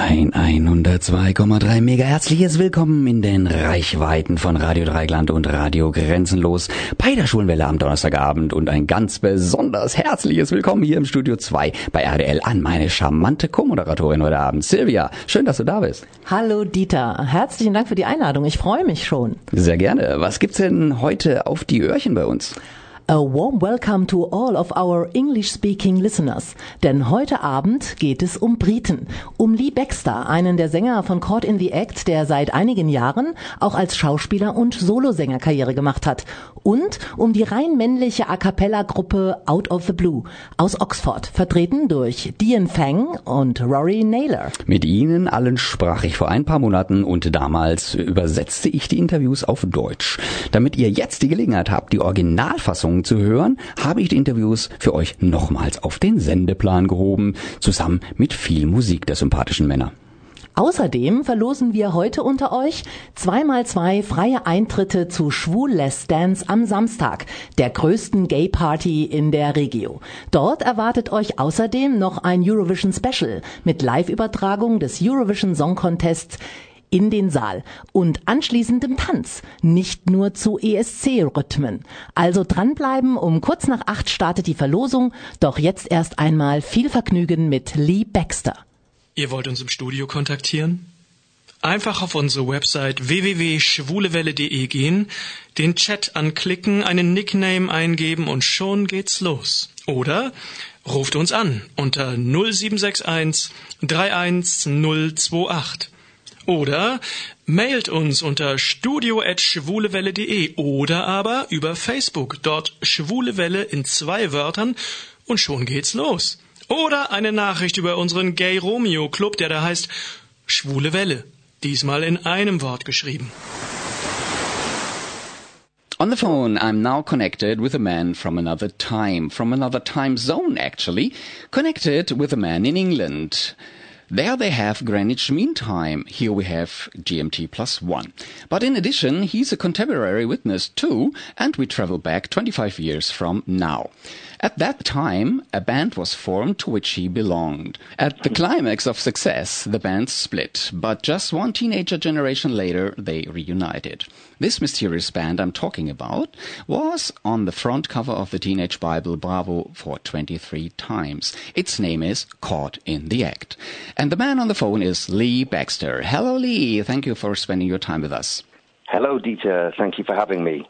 Ein 102,3 Mega herzliches Willkommen in den Reichweiten von Radio Dreigland und Radio Grenzenlos bei der Schulenwelle am Donnerstagabend und ein ganz besonders herzliches Willkommen hier im Studio 2 bei RDL an meine charmante Co-Moderatorin heute Abend, Silvia. Schön, dass du da bist. Hallo Dieter, herzlichen Dank für die Einladung. Ich freue mich schon. Sehr gerne. Was gibt's denn heute auf die Öhrchen bei uns? A warm welcome to all of our English-speaking listeners. Denn heute Abend geht es um Briten, um Lee Baxter, einen der Sänger von Caught in the Act, der seit einigen Jahren auch als Schauspieler und Solosänger Karriere gemacht hat. Und um die rein männliche A Cappella-Gruppe Out of the Blue aus Oxford, vertreten durch Dian Fang und Rory Naylor. Mit ihnen allen sprach ich vor ein paar Monaten und damals übersetzte ich die Interviews auf Deutsch. Damit ihr jetzt die Gelegenheit habt, die Originalfassung Sendung zu hören, habe ich die Interviews für euch nochmals auf den Sendeplan gehoben, zusammen mit viel Musik der sympathischen Männer. Außerdem verlosen wir heute unter euch zweimal zwei freie Eintritte zu Schwul Less Dance am Samstag, der größten Gay Party in der Regio. Dort erwartet euch außerdem noch ein Eurovision Special mit Live-Übertragung des Eurovision Song Contests in den Saal und anschließendem Tanz, nicht nur zu ESC-Rhythmen. Also dranbleiben, um kurz nach acht startet die Verlosung, doch jetzt erst einmal viel Vergnügen mit Lee Baxter. Ihr wollt uns im Studio kontaktieren? Einfach auf unsere Website www.schwulewelle.de gehen, den Chat anklicken, einen Nickname eingeben und schon geht's los. Oder ruft uns an unter 0761 31028. Oder mailt uns unter studio.schwulewelle.de oder aber über Facebook, dort Schwulewelle in zwei Wörtern und schon geht's los. Oder eine Nachricht über unseren Gay Romeo Club, der da heißt Schwule Welle, diesmal in einem Wort geschrieben. On the phone, I'm now connected with a man from another time, from another time zone actually, connected with a man in England. There they have Greenwich Mean Time. Here we have GMT plus one. But in addition, he's a contemporary witness too, and we travel back 25 years from now. At that time, a band was formed to which he belonged. At the climax of success, the band split, but just one teenager generation later, they reunited. This mysterious band I'm talking about was on the front cover of the Teenage Bible Bravo for 23 times. Its name is Caught in the Act. And the man on the phone is Lee Baxter. Hello, Lee. Thank you for spending your time with us. Hello, Dieter. Thank you for having me.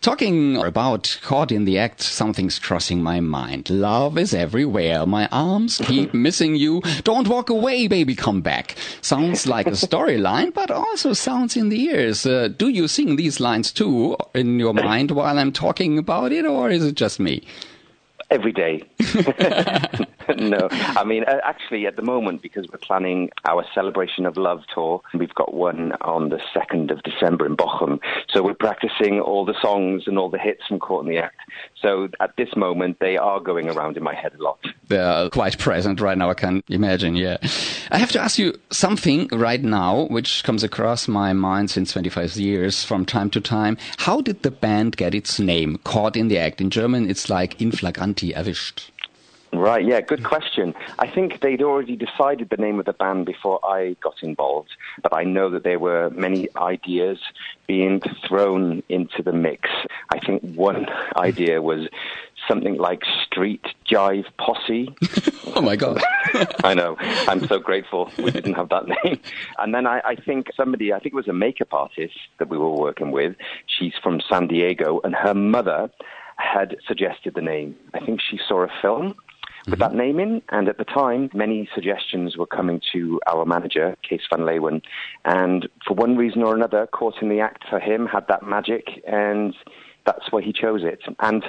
Talking about caught in the act, something's crossing my mind. Love is everywhere. My arms keep missing you. Don't walk away, baby, come back. Sounds like a storyline, but also sounds in the ears. Uh, do you sing these lines too in your mind while I'm talking about it, or is it just me? Every day. no, I mean, uh, actually, at the moment, because we're planning our Celebration of Love tour, we've got one on the 2nd of December in Bochum. So we're practicing all the songs and all the hits from the Act. So at this moment, they are going around in my head a lot. They're quite present right now, I can imagine, yeah. I have to ask you something right now, which comes across my mind since 25 years from time to time. How did the band get its name, Caught in the Act? In German, it's like in flagranti erwischt. Right, yeah, good question. I think they'd already decided the name of the band before I got involved, but I know that there were many ideas being thrown into the mix. I think one idea was something like Street Jive Posse. oh my God. I know. I'm so grateful we didn't have that name. And then I, I think somebody, I think it was a makeup artist that we were working with. She's from San Diego, and her mother had suggested the name. I think she saw a film with that name in. And at the time, many suggestions were coming to our manager, Case Van Leeuwen. And for one reason or another, Caught in the Act for him had that magic, and that's why he chose it. And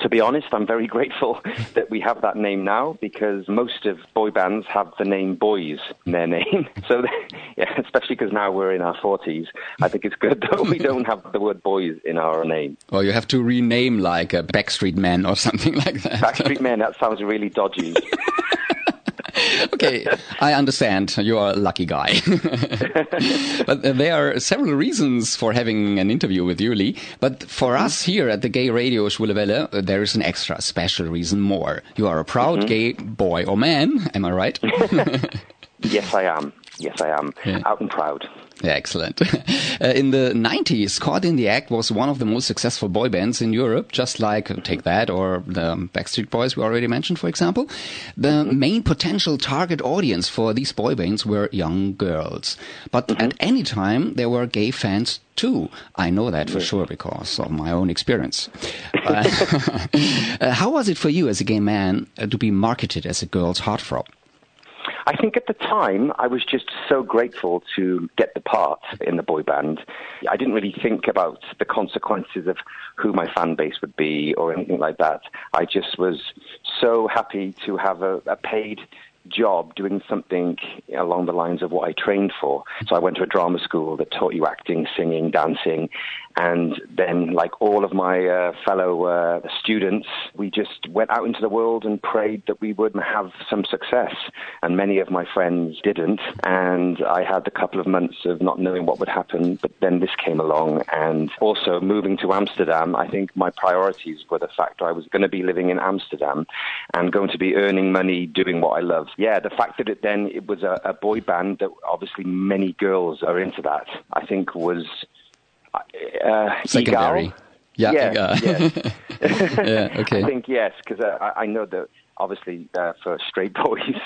to be honest, I'm very grateful that we have that name now because most of boy bands have the name boys in their name. So, yeah, especially because now we're in our 40s, I think it's good that we don't have the word boys in our name. Or you have to rename like a Backstreet Man or something like that. Backstreet Man, that sounds really dodgy. okay, I understand. You are a lucky guy. but there are several reasons for having an interview with you, Lee. But for mm -hmm. us here at the Gay Radio Schwulewelle, there is an extra special reason more. You are a proud mm -hmm. gay boy or man. Am I right? Yes, I am. Yes, I am. Yeah. Out and proud. Yeah, excellent. Uh, in the 90s, Caught in the Act was one of the most successful boy bands in Europe, just like uh, Take That or the Backstreet Boys we already mentioned, for example. The mm-hmm. main potential target audience for these boy bands were young girls. But mm-hmm. at any time, there were gay fans too. I know that for sure because of my own experience. uh, how was it for you as a gay man uh, to be marketed as a girl's heartthrob? I think at the time I was just so grateful to get the part in the boy band. I didn't really think about the consequences of who my fan base would be or anything like that. I just was so happy to have a, a paid job doing something along the lines of what I trained for. So I went to a drama school that taught you acting, singing, dancing, and then, like all of my uh, fellow uh, students, we just went out into the world and prayed that we would have some success. And many of my friends didn't. And I had a couple of months of not knowing what would happen. But then this came along. And also moving to Amsterdam, I think my priorities were the fact I was going to be living in Amsterdam and going to be earning money doing what I love. Yeah, the fact that it then it was a, a boy band that obviously many girls are into that, I think was uh, secondary. Yeah, yeah, yeah. yeah. Okay. I think yes, because uh, I, I know that obviously uh, for straight boys,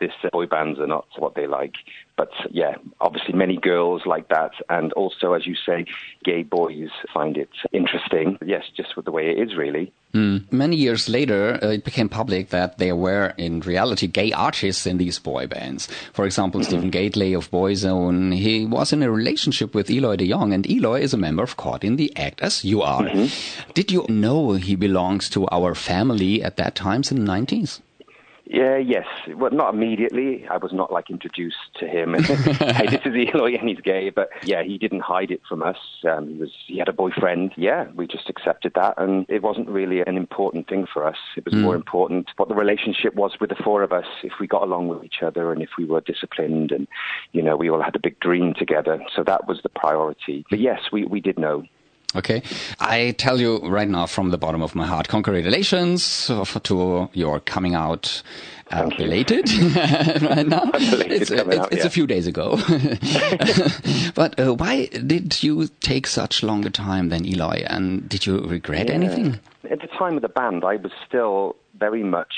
this uh, boy bands are not what they like. But yeah, obviously many girls like that, and also, as you say, gay boys find it interesting. Yes, just with the way it is, really. Mm. Many years later, uh, it became public that there were, in reality, gay artists in these boy bands. For example. Stephen Gately of Boyzone, he was in a relationship with Eloy de Jong, and Eloy is a member of Caught in the Act, as you are. Mm-hmm. Did you know he belongs to our family at that time in the 90s? Yeah, yes. Well, not immediately. I was not like introduced to him. hey, this is Eloy, and he's gay. But yeah, he didn't hide it from us. Um, he was he had a boyfriend. Yeah, we just accepted that, and it wasn't really an important thing for us. It was mm. more important what the relationship was with the four of us. If we got along with each other, and if we were disciplined, and you know, we all had a big dream together. So that was the priority. But yes, we we did know. Okay. I tell you right now from the bottom of my heart, congratulations to your coming out uh, belated right now. It's, it's, out, it's yeah. a few days ago. but uh, why did you take such longer time than Eloy? And did you regret yeah. anything? At the time of the band, I was still very much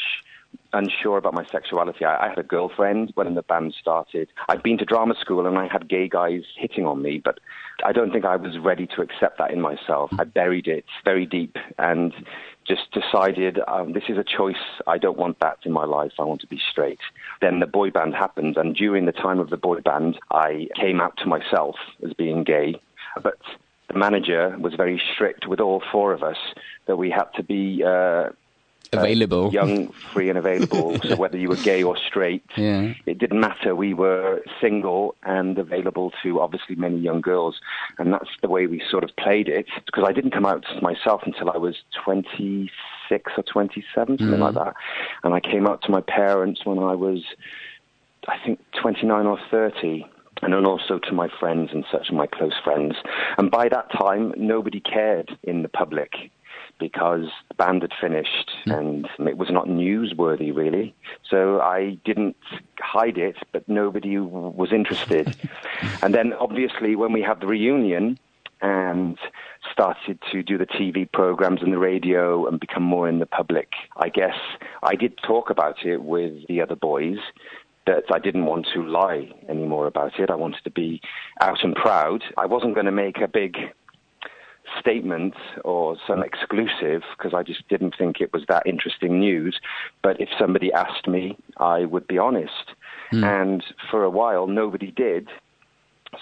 unsure about my sexuality. I, I, had a girlfriend when the band started. I'd been to drama school and I had gay guys hitting on me, but I don't think I was ready to accept that in myself. I buried it very deep and just decided um, this is a choice. I don't want that in my life. I want to be straight. Then the boy band happened, and during the time of the boy band, I came out to myself as being gay. But the manager was very strict with all four of us that we had to be uh, available, uh, young, free, and available. so whether you were gay or straight, yeah. it didn't matter. We were single and available to obviously many young girls, and that's the way we sort of played it. Because I didn't come out myself until I was twenty six or twenty seven, something mm. like that, and I came out to my parents when I was, I think, twenty nine or thirty and then also to my friends and such, my close friends. And by that time, nobody cared in the public because the band had finished mm. and it was not newsworthy really. So I didn't hide it, but nobody was interested. and then obviously when we had the reunion and started to do the TV programs and the radio and become more in the public, I guess I did talk about it with the other boys that I didn't want to lie anymore about it. I wanted to be out and proud. I wasn't going to make a big statement or some exclusive because I just didn't think it was that interesting news. But if somebody asked me, I would be honest. Mm. And for a while, nobody did.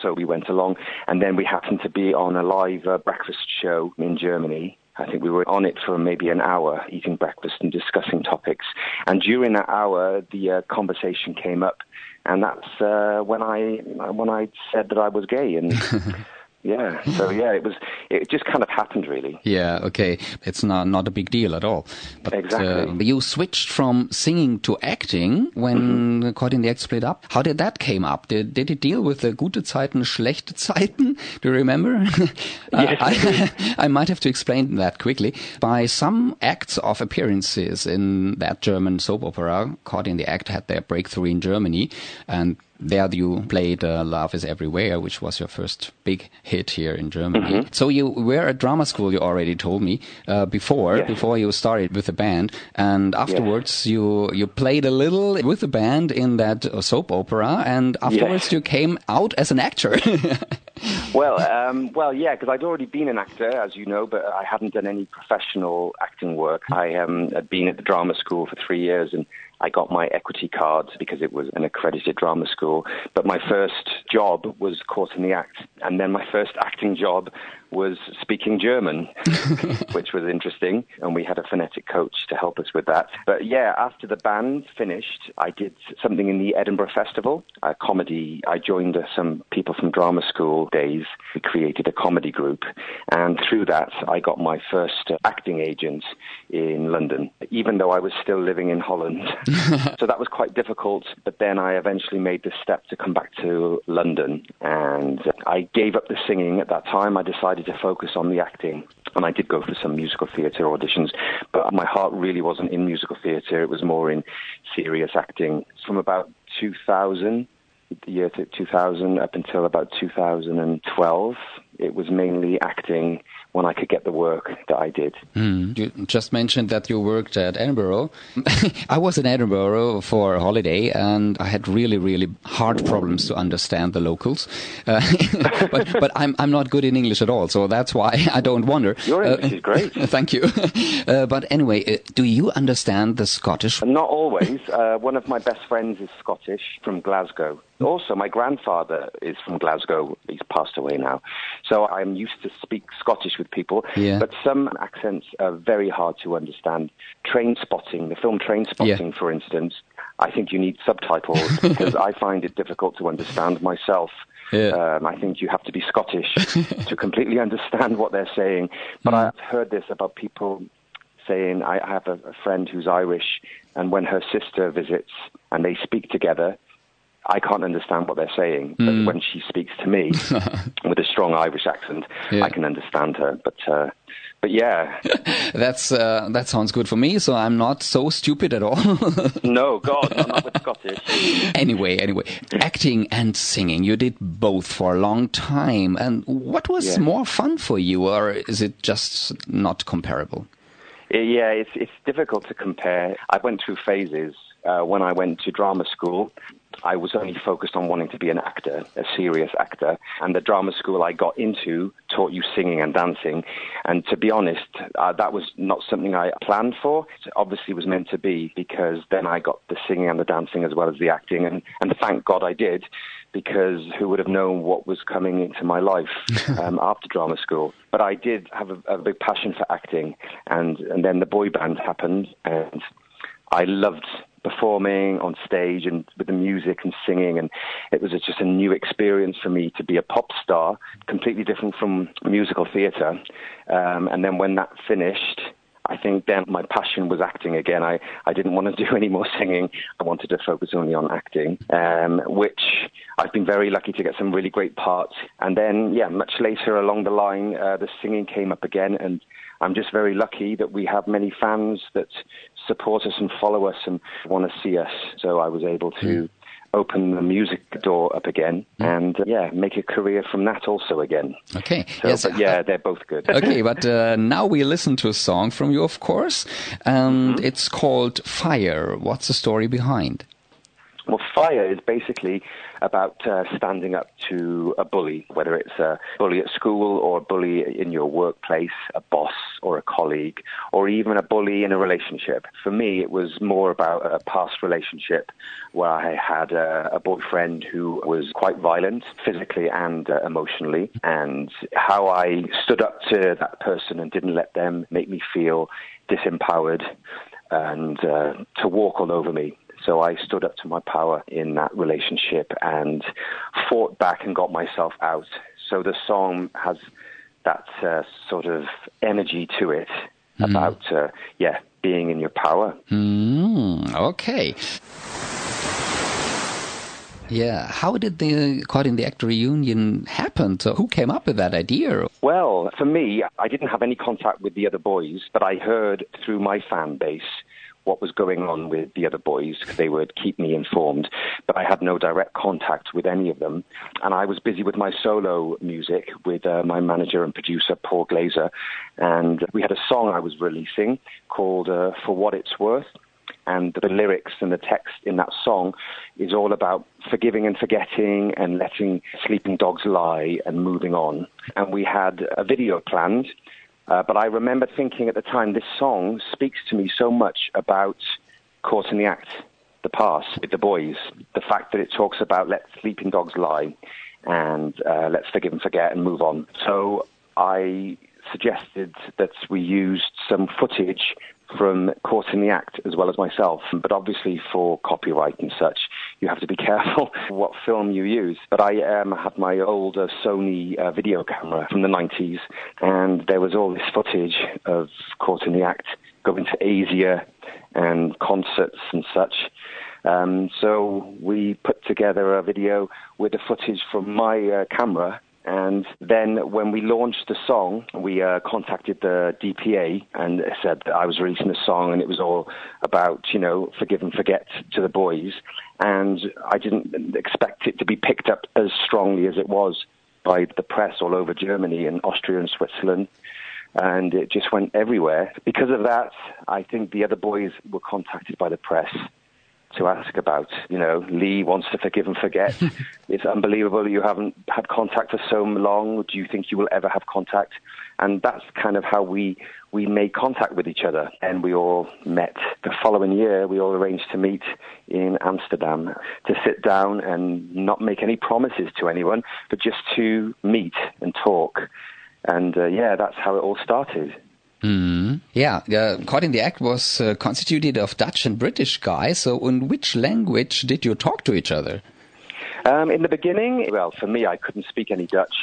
So we went along, and then we happened to be on a live uh, breakfast show in Germany. I think we were on it for maybe an hour, eating breakfast and discussing topics. And during that hour, the uh, conversation came up, and that's uh, when I when I said that I was gay, and yeah. So yeah, it was. It just kind of happened, really. Yeah. Okay. It's not not a big deal at all. But, exactly. Uh, you switched from singing to acting when mm-hmm. Caught in the Act split up. How did that came up? Did did it deal with the gute Zeiten, schlechte Zeiten? Do you remember? yes. I, I might have to explain that quickly. By some acts of appearances in that German soap opera, Caught in the Act had their breakthrough in Germany, and there you played uh, Love is Everywhere, which was your first big hit here in Germany. Mm-hmm. So you were at drama school, you already told me, uh, before, yes. before you started with the band. And afterwards yes. you, you played a little with the band in that uh, soap opera and afterwards yes. you came out as an actor. well, um, well, yeah, because I'd already been an actor, as you know, but I hadn't done any professional acting work. I um, had been at the drama school for three years and I got my equity card because it was an accredited drama school. But my first job was Caught in the Act. And then my first acting job was speaking German, which was interesting. And we had a phonetic coach to help us with that. But yeah, after the band finished, I did something in the Edinburgh Festival, a comedy. I joined uh, some people from drama school days. We created a comedy group. And through that, I got my first uh, acting agent in London, even though I was still living in Holland. so that was quite difficult. But then I eventually made the step to come back to London. And uh, I gave up the singing at that time. I decided decided to focus on the acting. And I did go for some musical theatre auditions, but my heart really wasn't in musical theatre. It was more in serious acting. From about 2000, the year 2000 up until about 2012, it was mainly acting when I could get the work that I did. Mm. You just mentioned that you worked at Edinburgh. I was in Edinburgh for a holiday and I had really, really hard problems to understand the locals. Uh, but, but I'm, I'm not good in English at all, so that's why I don't wonder. Your English uh, is great. thank you. Uh, but anyway, uh, do you understand the Scottish? Not always. Uh, one of my best friends is Scottish from Glasgow. Also, my grandfather is from Glasgow. He's passed away now. So I'm used to speak Scottish with people. Yeah. But some accents are very hard to understand. Train spotting, the film Trainspotting, yeah. for instance, I think you need subtitles because I find it difficult to understand myself. Yeah. Um, I think you have to be Scottish to completely understand what they're saying. But mm. I've heard this about people saying, I have a, a friend who's Irish, and when her sister visits and they speak together, I can't understand what they're saying, but mm. when she speaks to me with a strong Irish accent, yeah. I can understand her. But uh, but yeah, that's uh, that sounds good for me. So I'm not so stupid at all. no, God, I'm not with Scottish. Anyway, anyway, acting and singing, you did both for a long time. And what was yeah. more fun for you, or is it just not comparable? Yeah, it's it's difficult to compare. I went through phases. Uh, when I went to drama school, I was only focused on wanting to be an actor, a serious actor. And the drama school I got into taught you singing and dancing. And to be honest, uh, that was not something I planned for. It obviously was meant to be because then I got the singing and the dancing as well as the acting. And, and thank God I did because who would have known what was coming into my life um, after drama school. But I did have a, a big passion for acting. And, and then the boy band happened and I loved performing on stage and with the music and singing and it was just a new experience for me to be a pop star completely different from musical theatre um, and then when that finished I think then my passion was acting again. I, I didn't want to do any more singing. I wanted to focus only on acting, um, which I've been very lucky to get some really great parts. And then, yeah, much later along the line, uh, the singing came up again, and I'm just very lucky that we have many fans that support us and follow us and want to see us. So I was able to. Mm. Open the music door up again mm. and uh, yeah, make a career from that also again. Okay, so, yes, yeah, they're both good. okay, but uh, now we listen to a song from you, of course, and mm-hmm. it's called Fire. What's the story behind? Well, fire is basically about uh, standing up to a bully, whether it's a bully at school or a bully in your workplace, a boss or a colleague, or even a bully in a relationship. For me, it was more about a past relationship where I had a, a boyfriend who was quite violent, physically and uh, emotionally, and how I stood up to that person and didn't let them make me feel disempowered and uh, to walk all over me. So I stood up to my power in that relationship and fought back and got myself out So the song has that uh, sort of energy to it about, uh, yeah, being in your power. Mm, okay. Yeah, how did the Caught in the Act reunion happen? So who came up with that idea? Well, for me, I didn't have any contact with the other boys, but I heard through my fan base what was going on with the other boys they would keep me informed. But I had no direct contact with any of them. And I was busy with my solo music with uh, my manager and producer, Paul Glazer. And we had a song I was releasing called uh, For What It's Worth. And the lyrics and the text in that song is all about forgiving and forgetting and letting sleeping dogs lie and moving on. And we had a video planned uh, but I remember thinking at the time, this song speaks to me so much about caught in the act, the past with the boys, the fact that it talks about let sleeping dogs lie and uh, let's forgive and forget and move on. So I suggested that we used some footage from Caught in the Act as well as myself. But obviously, for copyright and such, you have to be careful what film you use. But I um, had my old uh, Sony uh, video camera from the 90s, and there was all this footage of Caught in the Act going to Asia and concerts and such. Um, so we put together a video with the footage from my uh, camera and then when we launched the song, we uh, contacted the DPA and said that I was releasing a song and it was all about, you know, forgive and forget to the boys. And I didn't expect it to be picked up as strongly as it was by the press all over Germany and Austria and Switzerland. And it just went everywhere. Because of that, I think the other boys were contacted by the press to ask about. You know, Lee wants to forgive and forget. it's unbelievable you haven't had contact for so long. Do you think you will ever have contact? And that's kind of how we we made contact with each other. And we all met the following year. We all arranged to meet in Amsterdam to sit down and not make any promises to anyone, but just to meet and talk. And uh, yeah, that's how it all started. Mm. Yeah, uh, Caught in the Act was uh, constituted of Dutch and British guys. So, in which language did you talk to each other? Um, in the beginning, well, for me, I couldn't speak any Dutch.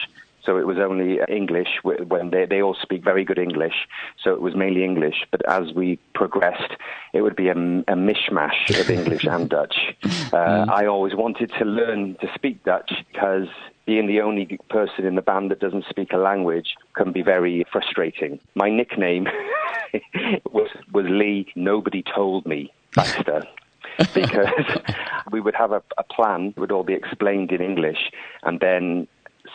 So it was only English when they, they all speak very good English. So it was mainly English. But as we progressed, it would be a, a mishmash of English and Dutch. Uh, mm. I always wanted to learn to speak Dutch because being the only person in the band that doesn't speak a language can be very frustrating. My nickname was was Lee. Nobody told me Baxter. because we would have a, a plan, it would all be explained in English, and then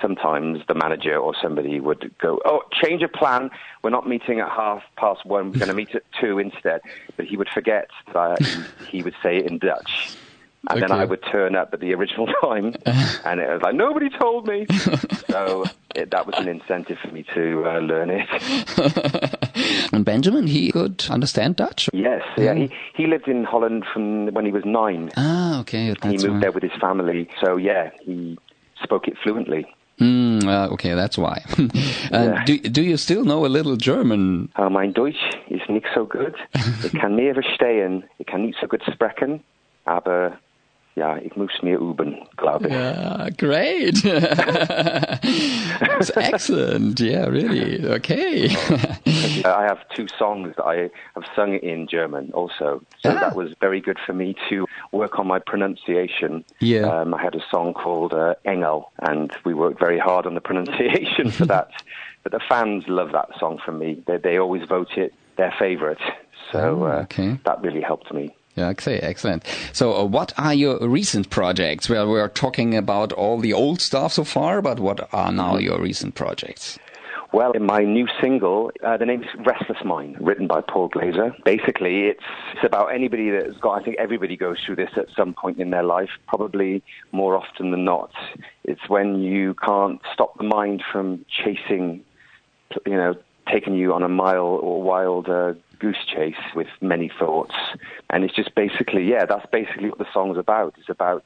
sometimes the manager or somebody would go, "Oh, change of plan. We're not meeting at half past one. We're going to meet at two instead." But he would forget that he would say it in Dutch, and okay. then I would turn up at the original time, and it was like nobody told me. so it, that was an incentive for me to uh, learn it. and Benjamin, he could understand Dutch. Yes, yeah. He he lived in Holland from when he was nine. Ah, okay. he moved there with his family, so yeah, he spoke it fluently. Mm, uh, okay, that's why. uh, yeah. do, do you still know a little German? Uh, mein Deutsch ist nicht so gut. ich kann mehr verstehen. Ich kann nicht so gut sprechen. Aber ja, ich muss mir üben, glaube ich. Yeah, great. It's excellent. Yeah, really. Okay. I have two songs that I have sung in German also. So ah. that was very good for me to work on my pronunciation. Yeah. Um, I had a song called uh, Engel, and we worked very hard on the pronunciation for that. But the fans love that song from me. They, they always vote it their favorite. So oh, okay. uh, that really helped me. Yeah, okay, excellent. So, uh, what are your recent projects? Well, we are talking about all the old stuff so far, but what are now your recent projects? Well, in my new single, uh, the name is Restless Mind, written by Paul Glazer. Basically, it's, it's about anybody that's got, I think everybody goes through this at some point in their life, probably more often than not. It's when you can't stop the mind from chasing, you know, taking you on a mile or wild uh, goose chase with many thoughts. And it's just basically, yeah, that's basically what the song's about. It's about,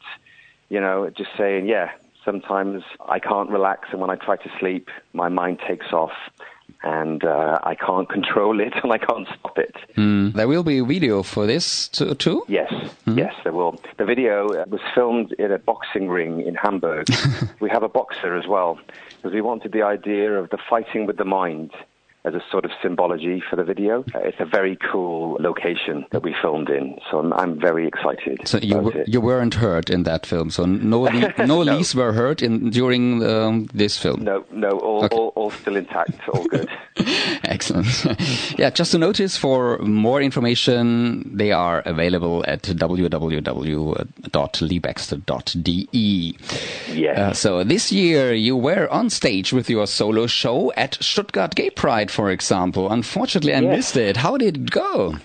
you know, just saying, yeah, sometimes I can't relax, and when I try to sleep, my mind takes off and uh, I can't control it and I can't stop it. Mm. There will be a video for this too? Yes, mm. yes, there will. The video uh, was filmed in a boxing ring in Hamburg. we have a boxer as well because we wanted the idea of the fighting with the mind as a sort of symbology for the video. Uh, it's a very cool location that we filmed in, so I'm, I'm very excited. So you you weren't hurt in that film, so no no, no. leaves were hurt in during um, this film. No, no, all, okay. all, all still intact, all good. Excellent. yeah, just a notice for more information, they are available at www.leebaxter.de. Yeah. Uh, so this year you were on stage with your solo show at Stuttgart Gay Pride for example. Unfortunately, I yes. missed it. How did it go?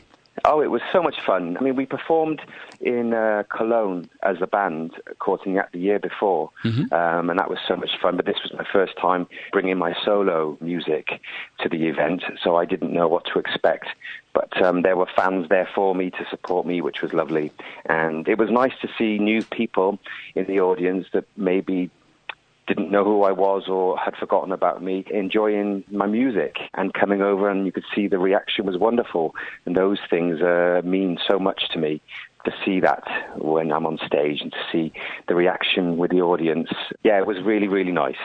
Oh, it was so much fun. I mean, we performed in uh, Cologne as a band, Courting at the year before, mm-hmm. um, and that was so much fun. But this was my first time bringing my solo music to the event, so I didn't know what to expect. But um, there were fans there for me to support me, which was lovely. And it was nice to see new people in the audience that maybe didn't know who I was or had forgotten about me, enjoying my music and coming over, and you could see the reaction was wonderful. And those things uh, mean so much to me to see that when I'm on stage and to see the reaction with the audience. Yeah, it was really, really nice.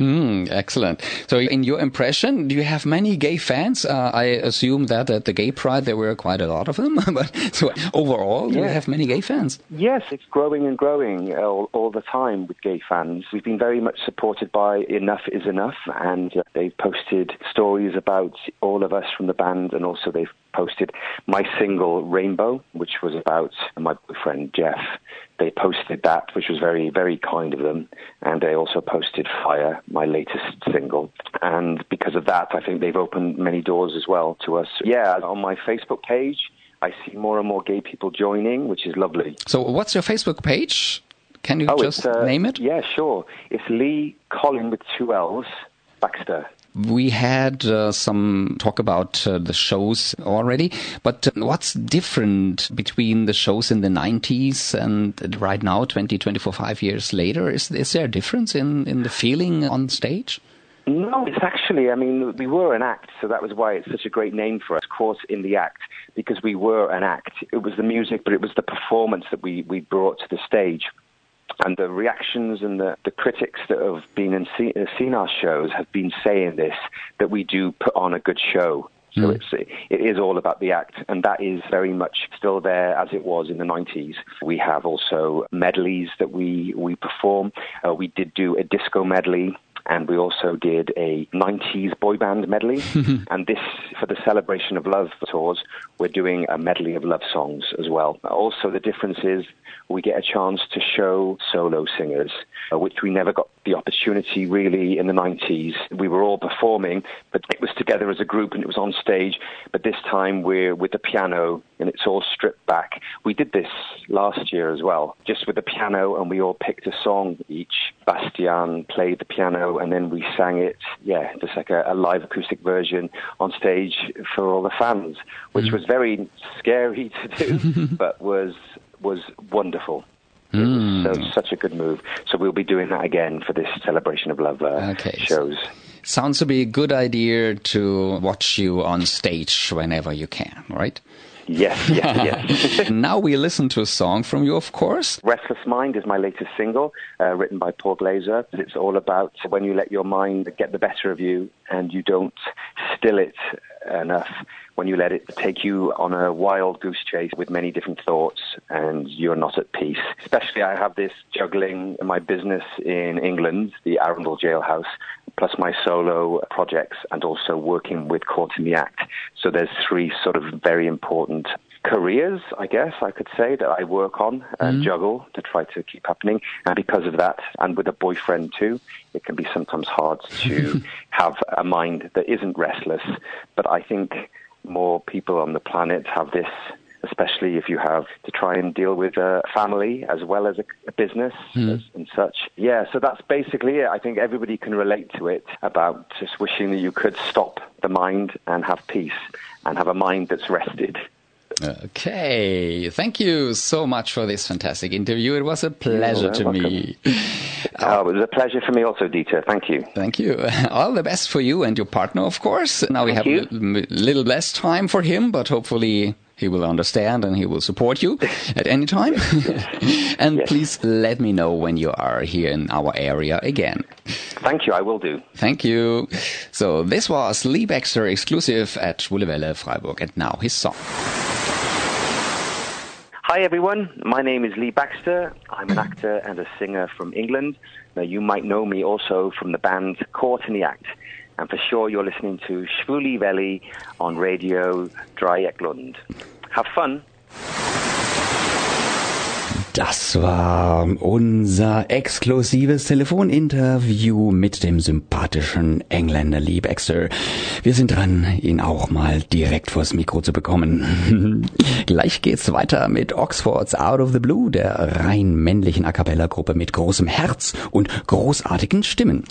Mm, excellent. So, in your impression, do you have many gay fans? Uh, I assume that at the Gay Pride there were quite a lot of them. but so overall, do you have many gay fans? Yes, it's growing and growing all, all, the time with gay fans. We've been very much supported by Enough Is Enough, and uh, they've posted stories about all of us from the band, and also they've posted my single Rainbow, which was about my boyfriend Jeff. They posted that, which was very, very kind of them. And they also posted Fire, my latest single. And because of that, I think they've opened many doors as well to us. Yeah, on my Facebook page, I see more and more gay people joining, which is lovely. So, what's your Facebook page? Can you oh, just uh, name it? Yeah, sure. It's Lee Collin with two L's, Baxter. We had uh, some talk about uh, the shows already, but uh, what's different between the shows in the 90s and right now, 20, 24, five years later? Is, is there a difference in, in the feeling on stage? No, it's actually, I mean, we were an act, so that was why it's such a great name for us, Caught in the Act, because we were an act. It was the music, but it was the performance that we, we brought to the stage and the reactions and the, the critics that have been and see, uh, seen our shows have been saying this that we do put on a good show. So mm. it's it is all about the act, and that is very much still there as it was in the 90s. We have also medleys that we we perform. Uh, we did do a disco medley and we also did a 90s boy band medley. and this, for the Celebration of Love tours, we're doing a medley of love songs as well. Also, the difference is we get a chance to show solo singers, uh, which we never got the opportunity really in the 90s. We were all performing, but it was together as a group and it was on stage. But this time we're with the piano and it's all stripped back. We did this last year as well, just with the piano, and we all picked a song each. Bastiaan played the piano and then we sang it, yeah, just like a, a live acoustic version on stage for all the fans, which mm. Was very scary to do, but was was wonderful. Mm. So such a good move. So we'll be doing that again for this celebration of love uh, okay. shows. Sounds to be a good idea to watch you on stage whenever you can, right? Yes, yes, yes. now we listen to a song from you, of course. Restless Mind is my latest single, uh, written by Paul Glazer. It's all about when you let your mind get the better of you and you don't still it enough when you let it take you on a wild goose chase with many different thoughts and you're not at peace. Especially, I have this juggling my business in England, the Arundel Jailhouse, plus my solo projects and also working with Caught in the Act. So there's three sort of very important careers, I guess I could say, that I work on and mm juggle to try to keep happening. And because of that, and with a boyfriend too, it can be sometimes hard to have a mind that isn't restless. But I think more people on the planet have this especially if you have to try and deal with a family as well as a, a business mm. and such. Yeah, so that's basically it. I think everybody can relate to it about just wishing that you could stop the mind and have peace and have a mind that's rested. Okay, thank you so much for this fantastic interview. It was a pleasure to welcome. me. Oh, it was a pleasure for me also, Dieter. Thank you. Thank you. All the best for you and your partner, of course. Now we Thank have a little less time for him, but hopefully he will understand and he will support you at any time. and Yes. please let me know when you are here in our area again. Thank you, I will do. Thank you. So this was Lee Baxter exclusive at Schwule Welle Freiburg and now his song. Hi everyone, my name is Lee Baxter. I'm an actor and a singer from England. Now you might know me also from the band Caught in the Act. And for sure you're listening to Schwuli Valley on Radio Dreieckland. Have fun. Das war unser exklusives Telefoninterview mit dem sympathischen Engländer Lee Baxter. Wir sind dran, ihn auch mal direkt vors Mikro zu bekommen. Gleich geht's weiter mit Oxfords Out of the Blue, der rein männlichen A cappella Gruppe mit großem Herz und großartigen Stimmen.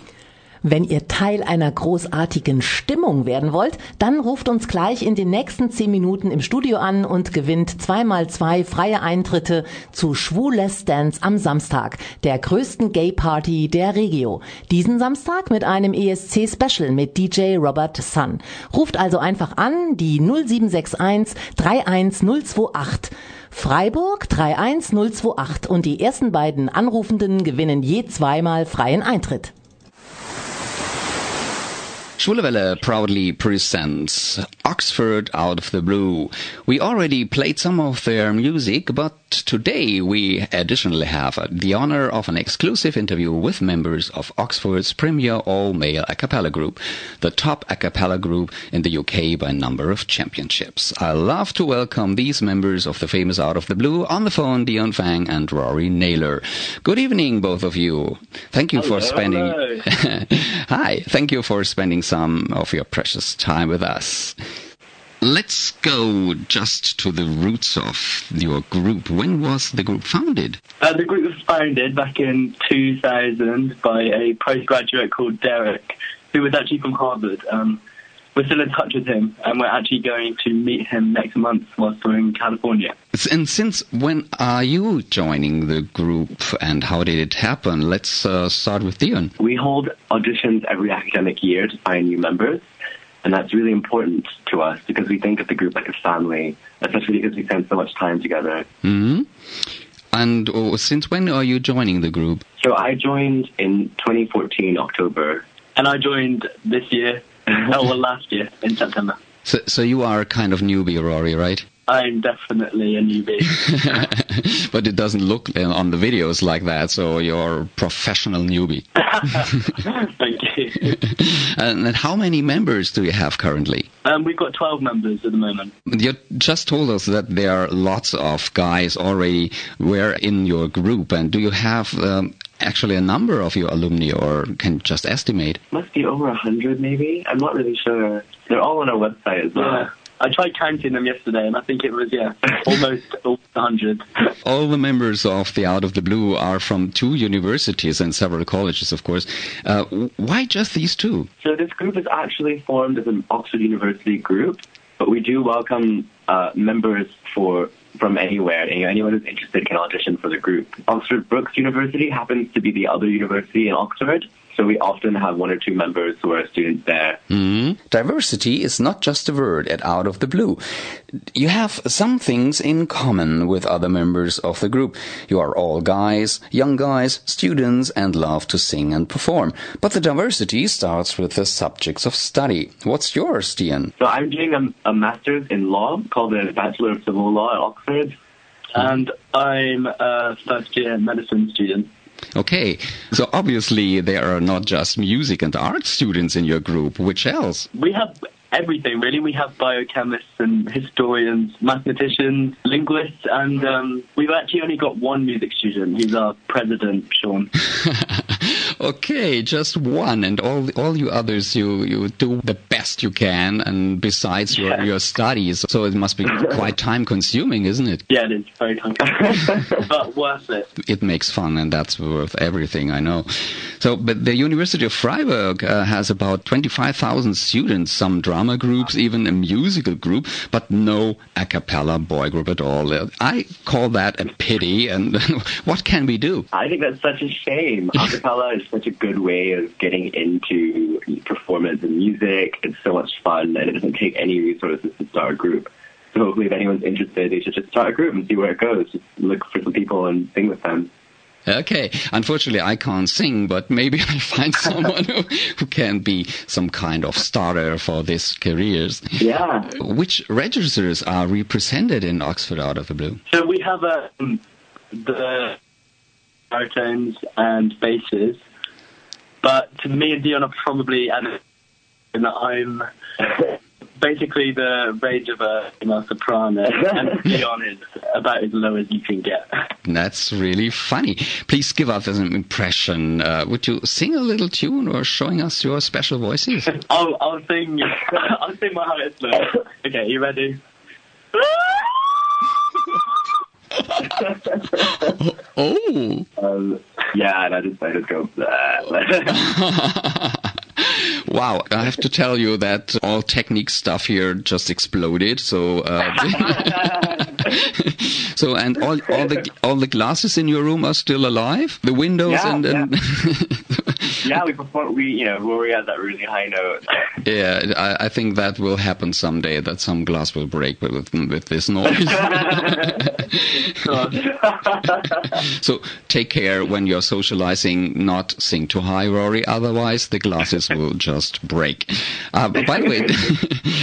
Wenn ihr Teil einer großartigen Stimmung werden wollt, dann ruft uns gleich in den nächsten zehn Minuten im Studio an und gewinnt zweimal zwei freie Eintritte zu Schwules Dance am Samstag, der größten Gay Party der Regio. Diesen Samstag mit einem ESC Special mit DJ Robert Sun. Ruft also einfach an, die 0761 31028. Freiburg 31028 und die ersten beiden Anrufenden gewinnen je zweimal freien Eintritt. Schwule Welle proudly presents Oxford Out of the Blue. We already played some of their music, but today we additionally have the honor of an exclusive interview with members of Oxford's premier all-male a cappella group, the top a cappella group in the UK by number of championships. I love to welcome these members of the famous Out of the Blue on the phone, Dion Fang and Rory Naylor. Good evening, both of you. Thank you for spending. Hi, thank you for spending some of your precious time with us. Let's go just to the roots of your group. When was the group founded? Uh, the group was founded back in 2000 by a postgraduate called Derek, who was actually from Harvard. Um, we're still in touch with him, and we're actually going to meet him next month whilst we're in California. And since when are you joining the group and how did it happen? Let's uh, start with Dion. We hold auditions every academic year to find new members, and that's really important to us because we think of the group like a family, especially because we spend so much time together. hmm And uh, since when are you joining the group? So I joined in 2014 October. And I joined this year, oh, well, last year in September. So, so you are a kind of newbie, Rory, right? I'm definitely a newbie. but it doesn't look uh, on the videos like that, so you're a professional newbie. Thank you. and and how many members do you have currently? Um, we've got 12 members at the moment. You just told us that there are lots of guys already were in your group, and do you have um, actually a number of your alumni, or can just estimate? Must be over a 100 maybe. I'm not really sure. They're all on our website as well. Yeah. I tried counting them yesterday, and I think it was, yeah, almost, almost 100. All the members of the Out of the Blue are from two universities and several colleges, of course. Uh, why just these two? So this group is actually formed as an Oxford University group, but we do welcome uh, members for from anywhere. Any- Anyone who's interested can audition for the group. Oxford Brookes University happens to be the other university in Oxford, so we often have one or two members who are students there. Mhm. Diversity is not just a word at Out of the Blue. You have some things in common with other members of the group. You are all guys, young guys, students, and love to sing and perform. But the diversity starts with the subjects of study. What's yours, Dion? So I'm doing a, a master's in law called the Bachelor of Civil Law at Oxford. And I'm a first year medicine student. Okay, so obviously there are not just music and art students in your group. Which else? We have everything, really. We have biochemists and historians, mathematicians, linguists, and um, we've actually only got one music student. He's our president, Sean. okay, just one, and all all you others, you you do the best you can, and besides your Yeah. your studies, so it must be quite time consuming, isn't it? Yeah, it is very time consuming, but worth it. It makes fun, and that's worth everything, I know. So, but the University of Freiburg uh, has about 25,000 students, some drama groups, even a musical group, but no a cappella boy group at all. I call that a pity, and what can we do? I think that's such a shame. A cappella is such a good way of getting into performance and music. It's so much fun, and it doesn't take any resources to start a group. So hopefully, if anyone's interested, they should just start a group and see where it goes. Just look for some people and sing with them. Okay. Unfortunately, I can't sing, but maybe I find someone who, who can be some kind of starter for these careers. Yeah. Which registers are represented in Oxford Out of the Blue? So we have um, the baritones and basses, but to me and Dion are probably, and I'm basically the range of a female soprano, and Dion is about as low as you can get. That's really funny. Please give us an impression. Uh, would you sing a little tune or showing us your special voices? I'll, I'll sing. I'll sing my highest note. Okay, you ready? Oh. Um, yeah, and I decided to go. wow, I have to tell you that all technique stuff here just exploded. So, uh, so and all all the all the glasses in your room are still alive. The windows Yeah, and, and yeah, we perform. We you know we had that really high note. yeah, I, I think that will happen someday. That some glass will break with with this noise. so take care when you're socializing. Not sing too high, Rory. Otherwise, the glasses will just break. Uh, by the way,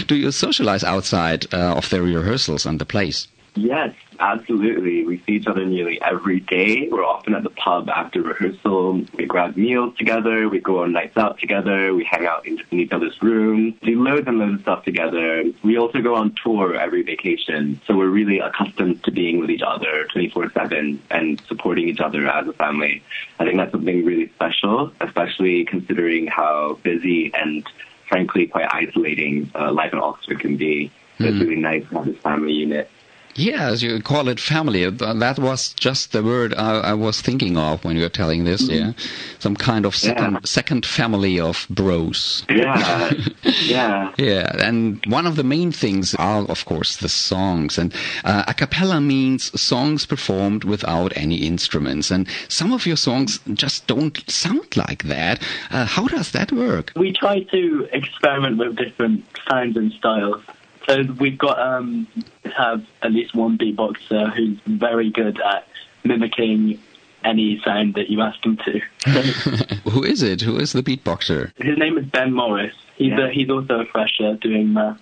do you socialize outside uh, of the rehearsals and the plays? Yes, absolutely. We see each other nearly every day. We're often at the pub after rehearsal. We grab meals together. We go on nights out together. We hang out in, in each other's rooms. Do loads and loads of stuff together. We also go on tour every vacation. So we're really accustomed to being with each other 24-7 and supporting each other as a family. I think that's something really special, especially considering how busy and frankly quite isolating uh, life in Oxford can be. So It's really nice to have this family unit. Yes, you call it family. That was just the word I, I was thinking of when you were telling this. Yeah, some kind of second Yeah. second family of bros. Yeah, yeah. Yeah, and one of the main things are, of course, the songs. And uh, a cappella means songs performed without any instruments. And some of your songs just don't sound like that. Uh, how does that work? we try to experiment with different sounds and styles. So we've got um, have at least one beatboxer who's very good at mimicking any sound that you ask him to. Who is it? Who is the beatboxer? His name is Ben Morris. He's Yeah. a, he's also a fresher doing math.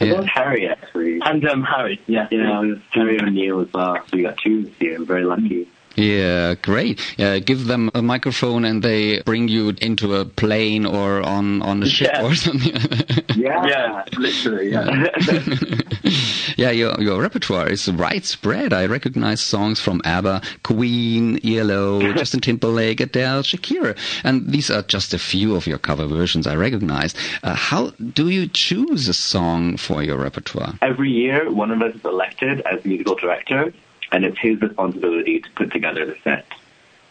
It Yeah. was Harry actually. And um, Harry, yeah. Yeah, it was Harry O'Neill as well. So we got two this year. I'm very lucky. Yeah, great. Yeah, give them a microphone and they bring you into a plane or on, on a ship Yeah. or something. Yeah. Yeah, literally, yeah. yeah, your, your repertoire is widespread. I recognize songs from ABBA, Queen, ELO, Justin Timberlake, Adele, Shakira. And these are just a few of your cover versions I recognize. Uh, how do you choose a song for your repertoire? Every year, one of us is elected as musical director, and it's his responsibility to put together the set.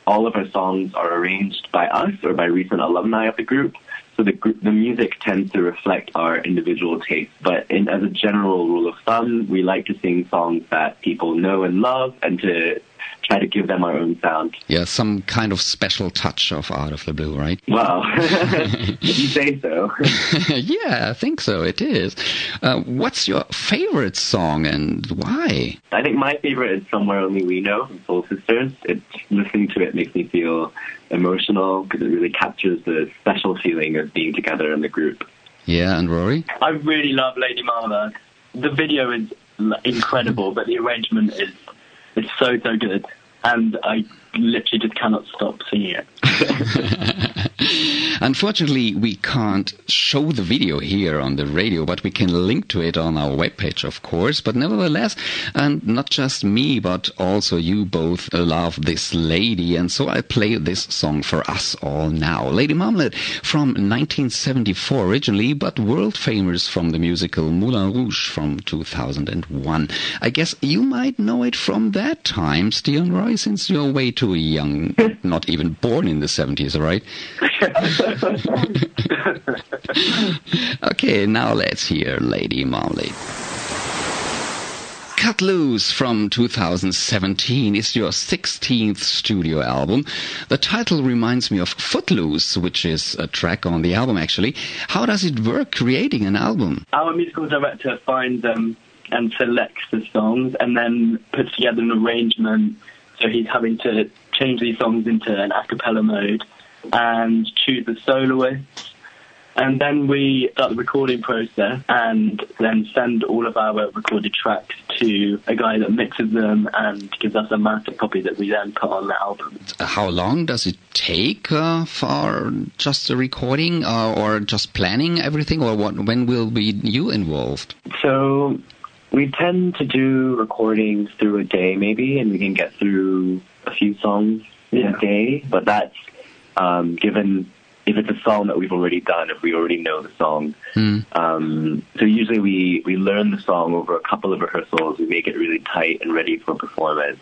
All of our songs are arranged by us or by recent alumni of the group, so the group, the music tends to reflect our individual tastes. But in, as a general rule of thumb, we like to sing songs that people know and love, and to try to give them our own sound. Yeah, some kind of special touch of Out of the Blue, right? Well, if you say so. yeah, I think so. It is. Uh, what's your favorite song and why? I think my favorite is Somewhere Only We Know from Soul Sisters. It, listening to it makes me feel emotional because it really captures the special feeling of being together in the group. Yeah, and Rory? I really love Lady Marmalade. The video is incredible, but the arrangement is it's so so good, and I literally just cannot stop seeing it. Unfortunately, we can't show the video here on the radio, but we can link to it on our webpage, of course. But nevertheless, and not just me, but also you both love this lady, and so I play this song for us all now. Lady Marmalade from 1974 originally, but world famous from the musical Moulin Rouge from 2001. I guess you might know it from that time, Stian Roy, since you're way too young, not even born in the 70s, right? okay, now let's hear Lady Marmalade. Cut Loose from 2017 is your 16th studio album. The title reminds me of Footloose, which is a track on the album actually. How does it work creating an album? Our musical director finds them and selects the songs and then puts together an arrangement. So he's having to change these songs into an a cappella mode and choose the soloists and then we start the recording process and then send all of our recorded tracks to a guy that mixes them and gives us a master copy that we then put on the album. How long does it take uh, for just a recording uh, or just planning everything or what, when will be you involved? So we tend to do recordings through a day maybe and we can get through a few songs in a day, but that's um, given if it's a song that we've already done, if we already know the song. Hmm. Um, so usually we, we learn the song over a couple of rehearsals. We make it really tight and ready for performance.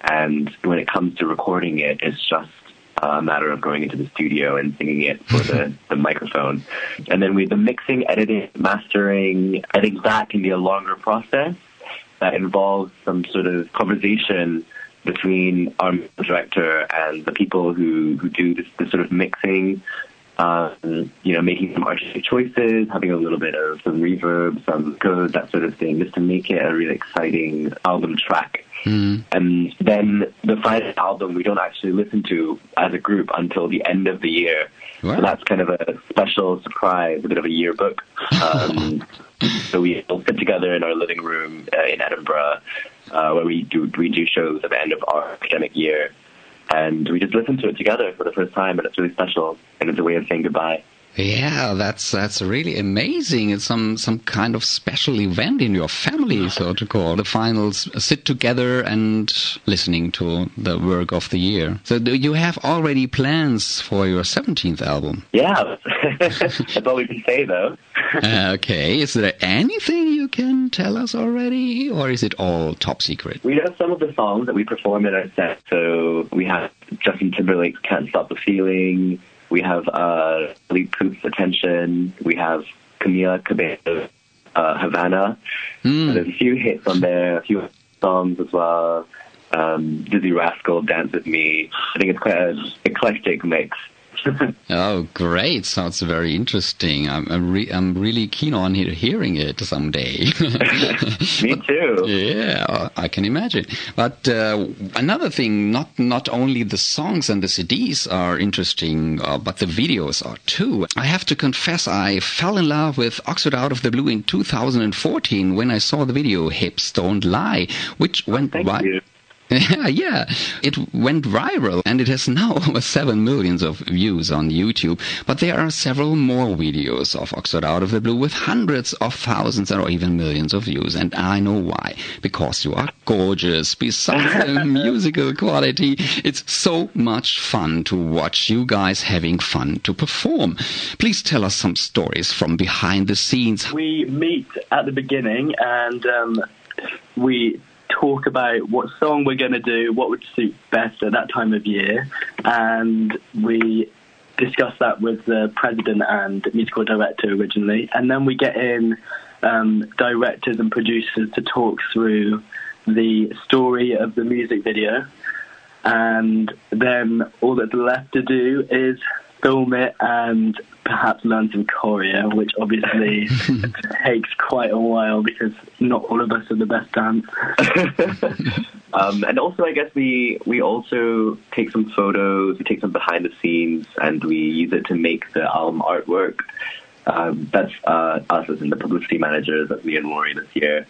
And when it comes to recording it, it's just a matter of going into the studio and singing it for the, the microphone. And then with the mixing, editing, mastering, I think that can be a longer process that involves some sort of conversation between our director and the people who, who do this, this sort of mixing, um, you know, making some artistic choices, having a little bit of some reverb, some code, that sort of thing, just to make it a really exciting album track. Mm. And then the final album we don't actually listen to as a group until the end of the year. Wow. So that's kind of a special surprise, a bit of a yearbook. Um, so we all sit together in our living room uh, in Edinburgh, uh, where we do we do shows at the end of our academic year, and we just listen to it together for the first time, and it's really special, and it's a way of saying goodbye. Yeah, that's that's really amazing. It's some some kind of special event in your family, so to call. The finals sit together and listening to the work of the year. So do you have already plans for your 17th album? Yeah, that's all we can say though. Uh, okay, is there anything you can tell us already, or is it all top secret? We know some of the songs that we perform in our set. So we have Justin Timberlake's "Can't Stop the Feeling." We have uh, Charlie Puth's "Attention." We have Camila Cabello's uh, "Havana." Hmm. There's a few hits on there, a few songs as well. Um, Dizzee Rascal, "Dance with Me." I think it's quite an eclectic mix. Oh, great! Sounds very interesting. I'm I'm, re- I'm really keen on he- hearing it someday. Me too. Yeah, I can imagine. But uh, another thing, not not only the songs and the CDs are interesting, uh, but the videos are too. I have to confess, I fell in love with Oxford Out of the Blue in 2014 when I saw the video "Hips Don't Lie," which went Thank vi- you. Yeah, yeah. It went viral and it has now over 7 millions of views on YouTube. But there are several more videos of Oxford Out of the Blue with hundreds of thousands or even millions of views. And I know why. Because you are gorgeous. Besides the musical quality, it's so much fun to watch you guys having fun to perform. Please tell us some stories from behind the scenes. We meet at the beginning and um, we talk about what song we're going to do, what would suit best at that time of year, and we discuss that with the president and musical director originally, and then we get in um, directors and producers to talk through the story of the music video, and then all that's left to do is film it and perhaps learn some choreo, which obviously takes quite a while because not all of us are the best dancers. um, and also, I guess we we also take some photos, we take some behind the scenes, and we use it to make the album artwork. Um, that's uh, us as in the publicity managers at me and Rory this year.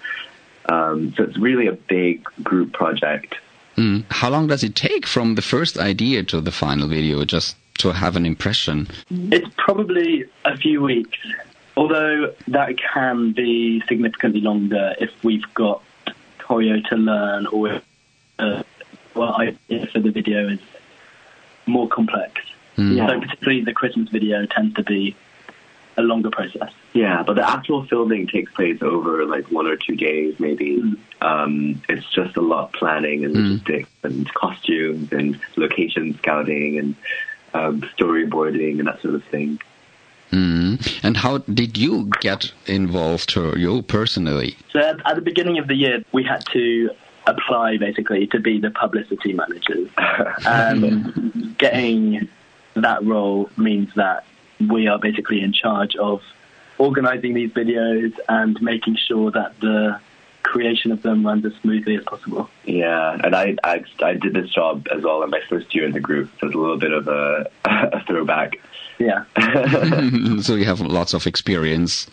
Um, so it's really a big group project. Mm. How long does it take from the first idea to the final video? Just to have an impression? It's probably a few weeks, although that can be significantly longer if we've got choreo to learn or if uh, well, idea for the video is more complex. Yeah. So particularly the Christmas video tends to be a longer process. Yeah, but the actual filming takes place over like one or two days, maybe. Mm. Um, it's just a lot of planning and logistics and costumes and location scouting and um, storyboarding and that sort of thing. Mm. And how did you get involved, or you personally? So at, at the beginning of the year, we had to apply basically to be the publicity managers. Um, getting that role means that we are basically in charge of organizing these videos and making sure that the creation of them runs as smoothly as possible. Yeah, and I, I I did this job as well in my first year in the group, so it's a little bit of a, a throwback. Yeah. so you have lots of experience.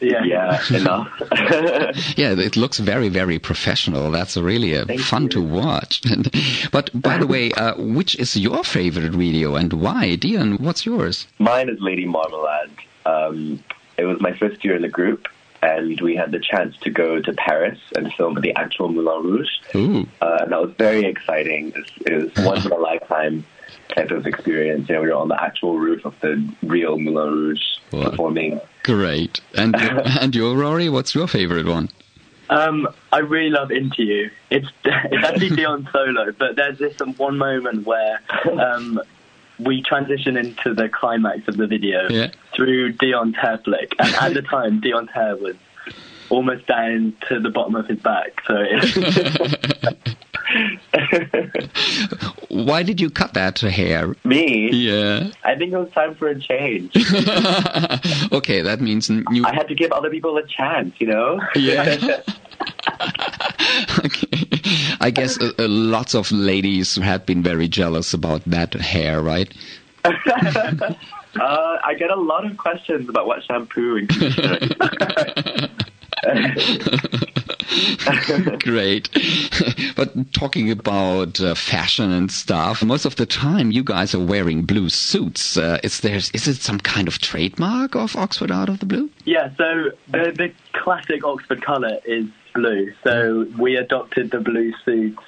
Yeah. Yeah, enough. Yeah, it looks very, very professional. That's really uh, fun you. to watch. But by the way, uh, which is your favorite video and why? Dion, what's yours? Mine is Lady Marmalade. Um, it was my first year in the group, and we had the chance to go to Paris and film the actual Moulin Rouge. Ooh. Uh, and that was very exciting. It was, it was once in a lifetime type of experience. You know, we were on the actual roof of the real Moulin Rouge Wow. performing. Great. And and you, Rory, what's your favorite one? Um, I really love Into You. It's it's actually Dion solo, but there's this one moment where um, we transition into the climax of the video Yeah. Through Dion's hair flick, and at the time Dion's hair was almost down to the bottom of his back. So Why did you cut that hair? Me, Yeah. I think it was time for a change. okay, that means n- you. I had to give other people a chance, you know? Yeah. okay. I guess uh, uh, lots of ladies had been very jealous about that hair, right? Uh, I get a lot of questions about what shampoo and. Great. but talking about uh, fashion and stuff, most of the time you guys are wearing blue suits. Uh, is there is it some kind of trademark of Oxford Out of the Blue? yeah, so the, the classic Oxford colour is blue. So we adopted the blue suits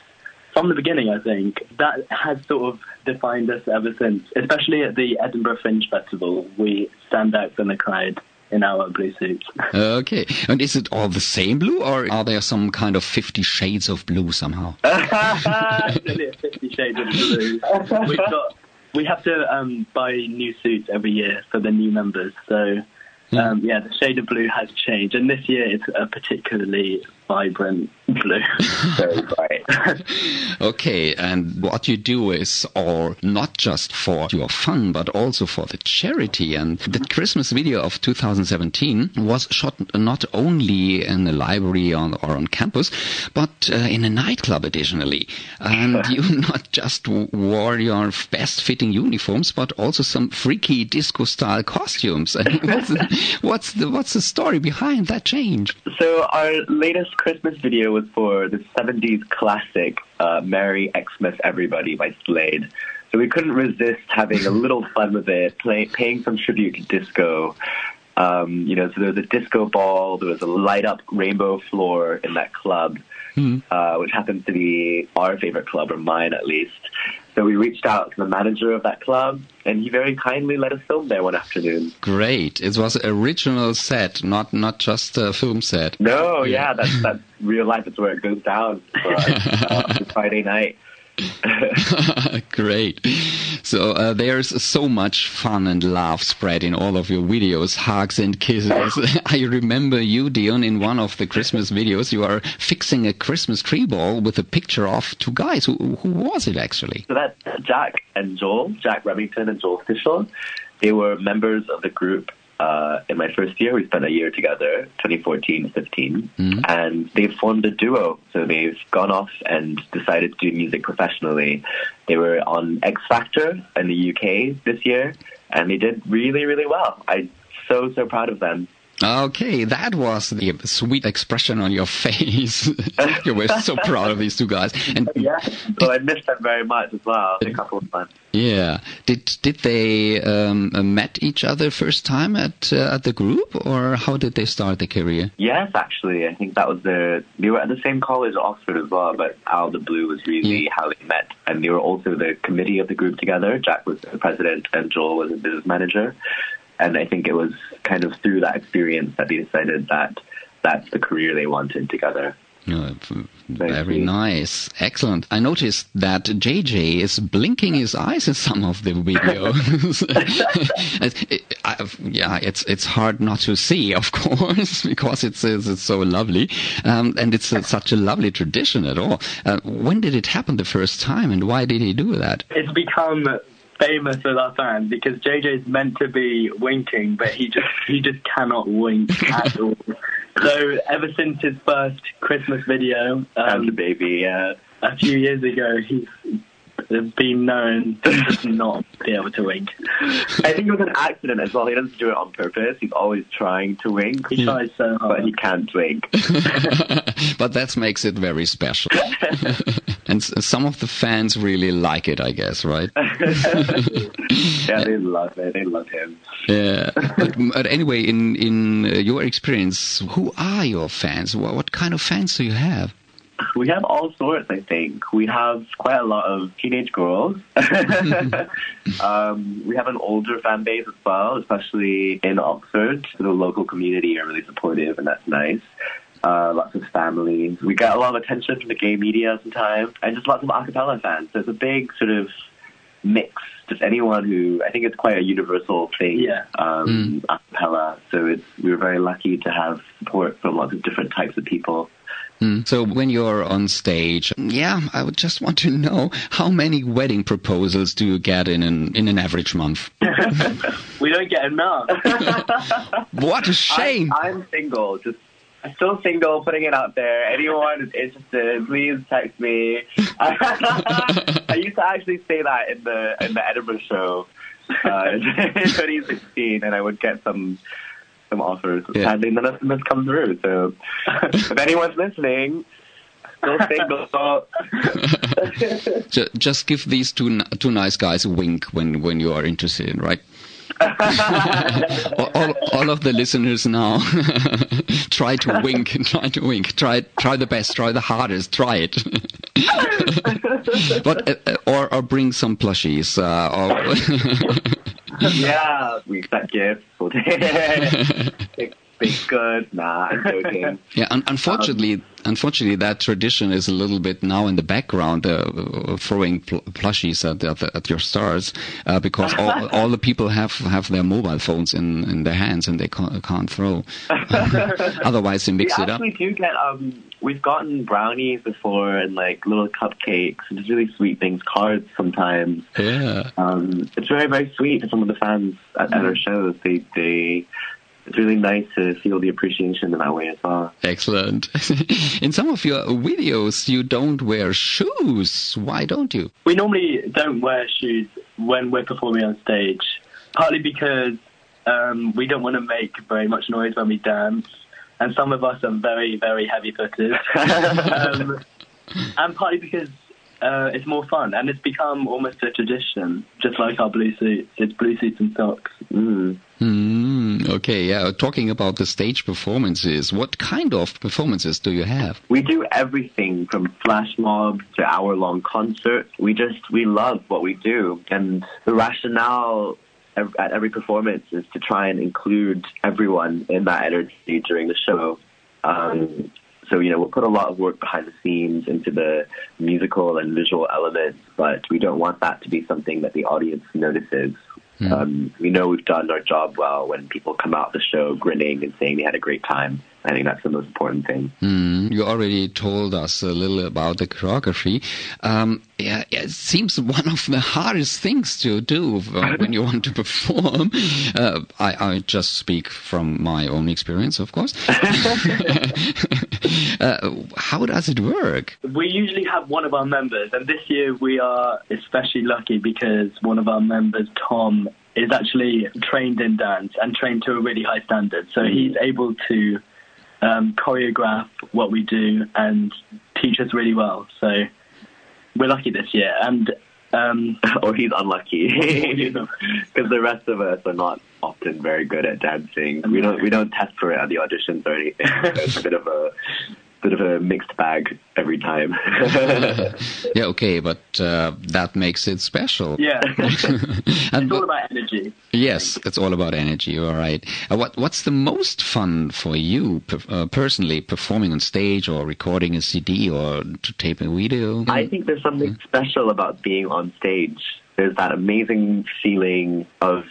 from the beginning. I think that has sort of defined us ever since. Especially at the Edinburgh Fringe Festival, we stand out from the crowd in our blue suits. Okay. And is it all the same blue, or are there some kind of Fifty Shades of Blue somehow? Nearly a Fifty Shades of Blue. We've got. We have to um, buy new suits every year for the new members. So, um, yeah, the shade of blue has changed, and this year it's a particularly vibrant blue. Very bright. Okay, and what you do is all not just for your fun, but also for the charity. And the Christmas video of 2017 was shot not only in a library on, or on campus, but uh, in a nightclub additionally. And you not just wore your best fitting uniforms, but also some freaky disco style costumes. What's, the, what's the what's the story behind that change? So our latest Christmas video was for the 70s classic uh, Merry Xmas Everybody by Slade. So we couldn't resist having a little fun with it, play, paying some tribute to disco. Um, you know, so there was a disco ball, there was a light up rainbow floor in that club, uh, which happens to be our favorite club, or mine at least. So we reached out to the manager of that club, and he very kindly let us film there one afternoon. Great! It was original set, not not just a film set. No, yeah, that's that's real life. It's where it goes down for us uh, Friday night. Great. So uh, there's so much fun and love spread in all of your videos, hugs and kisses. I remember you, Dion, in one of the Christmas videos. You are fixing a Christmas tree ball with a picture of two guys. Who, who was it actually? So that's Jack and Joel, Jack Remington and Joel Fischel. They were members of the group uh, in my first year. We spent a year together, 2014-15, and they've formed a duo. So they've gone off and decided to do music professionally. They were on X Factor in the UK this year, and they did really, really well. I'm so, so proud of them. Okay, that was the sweet expression on your face. you were so proud of these two guys. And yeah, well, I missed them very much as well. A couple of times. Yeah. Did did they um, met each other first time at uh, at the group, or how did they start the career? Yes, actually, I think that was the. They were at the same college, Oxford, as well. But out of the blue was really Yeah. how they met, and they were also the committee of the group together. Jack was the president, and Joel was a business manager. And I think it was kind of through that experience that they decided that that's the career they wanted together. Yeah, Very very nice, excellent. I noticed that JJ is blinking his eyes in some of the videos. It- it- I- yeah, it's it's hard not to see, of course, because it's it's, it's so lovely, um, and it's uh, such a lovely tradition at all. Uh, when did it happen the first time, and why did he do that? It's become famous with our fans because JJ's meant to be winking, but he just he just cannot wink at all. So ever since his first Christmas video As a um, baby, yeah. a few years ago, he's been known to just not be able to wink. I think it was an accident as well. He doesn't do it on purpose. He's always trying to wink, He tries so but he can't wink. but that makes it very special. and some of the fans really like it, I guess, right? yeah, they love it. They love him. Yeah. But, but anyway, in in uh, your experience, who are your fans? What, what kind of fans do you have? We have all sorts, I think. We have quite a lot of teenage girls. um, we have an older fan base as well, especially in Oxford. The local community are really supportive, and that's nice. Uh, lots of families. We get a lot of attention from the gay media sometimes, and just lots of a cappella fans. So it's a big sort of mix. Just anyone who I think it's quite a universal thing. Yeah. Um, a cappella. So it's we were very lucky to have support from lots of different types of people. Mm. So when you're on stage, yeah, I would just want to know how many wedding proposals do you get in an in an average month? We don't get enough. What a shame! I'm, I'm single. Just I'm still single. Putting it out there. Anyone is interested, please text me. I used to actually say that in the in the Edinburgh show uh, in 2016, and I would get some some offers. Yeah. Sadly, none of them has come through. So if anyone's listening, still single. Ju- just give these two two nice guys a wink when when you are interested, right? all, all, all of the listeners now, try to wink, try to wink, try try the best, try the hardest, try it. but uh, uh, or or bring some plushies. Uh, or yeah, we accept gifts. Take big good. Nah, I'm joking. yeah, un- unfortunately, unfortunately, that tradition is a little bit now in the background, uh, throwing pl- plushies at, at, at your stars, uh, because all, all the people have have their mobile phones in, in their hands and they can't, can't throw. Otherwise, they mix we it up. actually do get um we've gotten brownies before and like little cupcakes and just really sweet things cards sometimes Yeah. um it's very very sweet to some of the fans at, at our shows they they it's really nice to feel the appreciation in that way as well Excellent. In some of your videos, you don't wear shoes. Why don't you? We normally don't wear shoes when we're performing on stage, partly because um, we don't want to make very much noise when we dance, and some of us are very, very heavy-footed, um, and partly because uh, it's more fun, and it's become almost a tradition, just like our blue suits. It's blue suits and socks. mm. Hmm. okay, yeah. Talking about the stage performances, what kind of performances do you have? we do everything from flash mobs to hour long concerts we just we love what we do and the rationale ev- at every performance is to try and include everyone in that energy during the show. Um, so you know we'll put a lot of work behind the scenes into the musical and visual elements but we don't want that to be something that the audience notices. Um, we know we've done our job well when people come out of the show grinning and saying they had a great time i think that's the most important thing Hmm. You already told us a little about the choreography. Um, yeah, it seems one of the hardest things to do when you want to perform. Uh, I, I just speak from my own experience, of course. uh, how does it work? We usually have one of our members, and this year we are especially lucky because one of our members, Tom, is actually trained in dance and trained to a really high standard. So he's able to um, choreograph what we do and teach us really well. So we're lucky this year. And um, or he's unlucky because the rest of us are not often very good at dancing. We don't we don't test for it at the auditions or anything. it's a bit of a bit of a mixed bag every time. yeah, okay, but uh, that makes it special. Yeah, and it's all about energy. Yes, it's all about energy. All right. Uh, what What's the most fun for you per, uh, personally, performing on stage or recording a CD or to tape a video? I think there's something special about being on stage. There's that amazing feeling of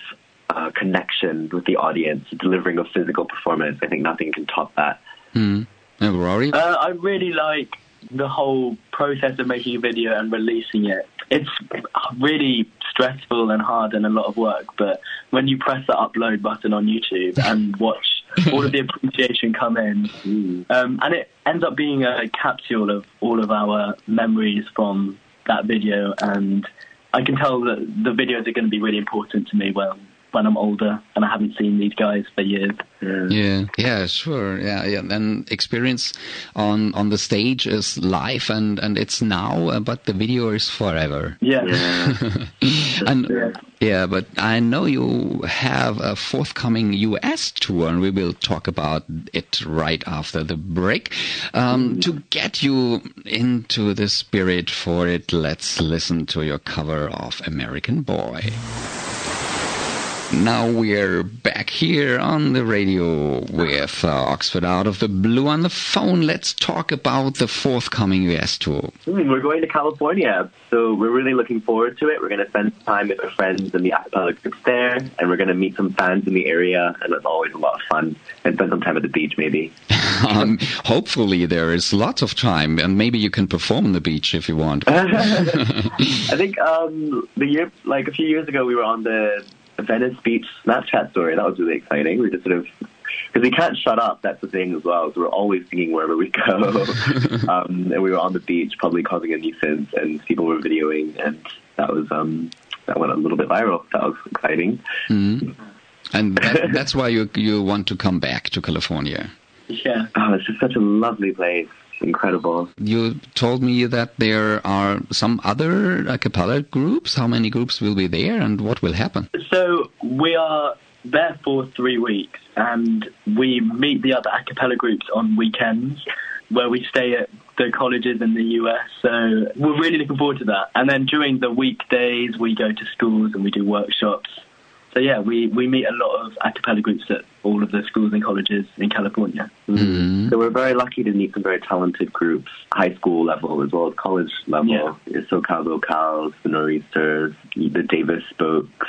uh, connection with the audience, delivering a physical performance. I think nothing can top that. Mm. Rory? Uh, I really like the whole process of making a video and releasing it. It's really stressful and hard and a lot of work, but when you press the upload button on YouTube and watch all of the appreciation come in, um, and it ends up being a capsule of all of our memories from that video, and I can tell that the videos are going to be really important to me well when I'm older and I haven't seen these guys for years. Yeah, yeah, yeah sure, yeah, yeah. Then experience on on the stage is live and and it's now, uh, but the video is forever. Yeah, yeah. and yeah. yeah, but I know you have a forthcoming U.S. tour, and we will talk about it right after the break. Um, to get you into the spirit for it, let's listen to your cover of American Boy. Now we're back here on the radio with uh, Oxford Out of the Blue on the phone. Let's talk about the forthcoming US tour. Mm, we're going to California, so we're really looking forward to it. We're going to spend time with our friends in the acapella groups there, and we're going to meet some fans in the area, and it's always a lot of fun. And spend some time at the beach, maybe. um, hopefully, there is lots of time, and maybe you can perform on the beach if you want. I think um, the year, like a few years ago, we were on the Venice Beach Snapchat story. That was really exciting. We just sort of because we can't shut up. That's the thing as well. So we're always singing wherever we go. um, and we were on the beach, probably causing a nuisance, and people were videoing, and that was um, that went a little bit viral. That was exciting. Mm-hmm. And that, that's why you you want to come back to California. Yeah. Oh, it's just such a lovely place incredible. You told me that there are some other a cappella groups. How many groups will be there and what will happen? So we are there for three weeks and we meet the other a cappella groups on weekends where we stay at the colleges in the US. So we're really looking forward to that. And then during the weekdays, we go to schools and we do workshops so yeah, we, we meet a lot of a cappella groups at all of the schools and colleges in California. Mm-hmm. So we're very lucky to meet some very talented groups, high school level as well as college level. Yeah. SoCal Vocals, the Nor'easters, the Davis Spokes,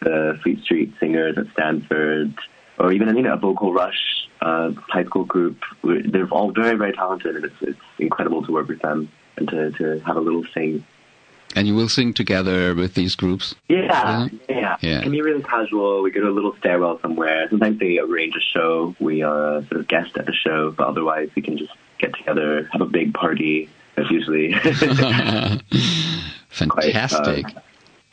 the Fleet Street Singers at Stanford, or even you know, a Vocal Rush uh, high school group. They're all very, very talented, and it's, it's incredible to work with them and to, to have a little sing. And you will sing together with these groups? Yeah, yeah. yeah. It can be really casual. We go to a little stairwell somewhere. Sometimes they arrange a show. We are sort of guest at the show, but otherwise we can just get together, have a big party. That's usually fantastic. Quite, uh,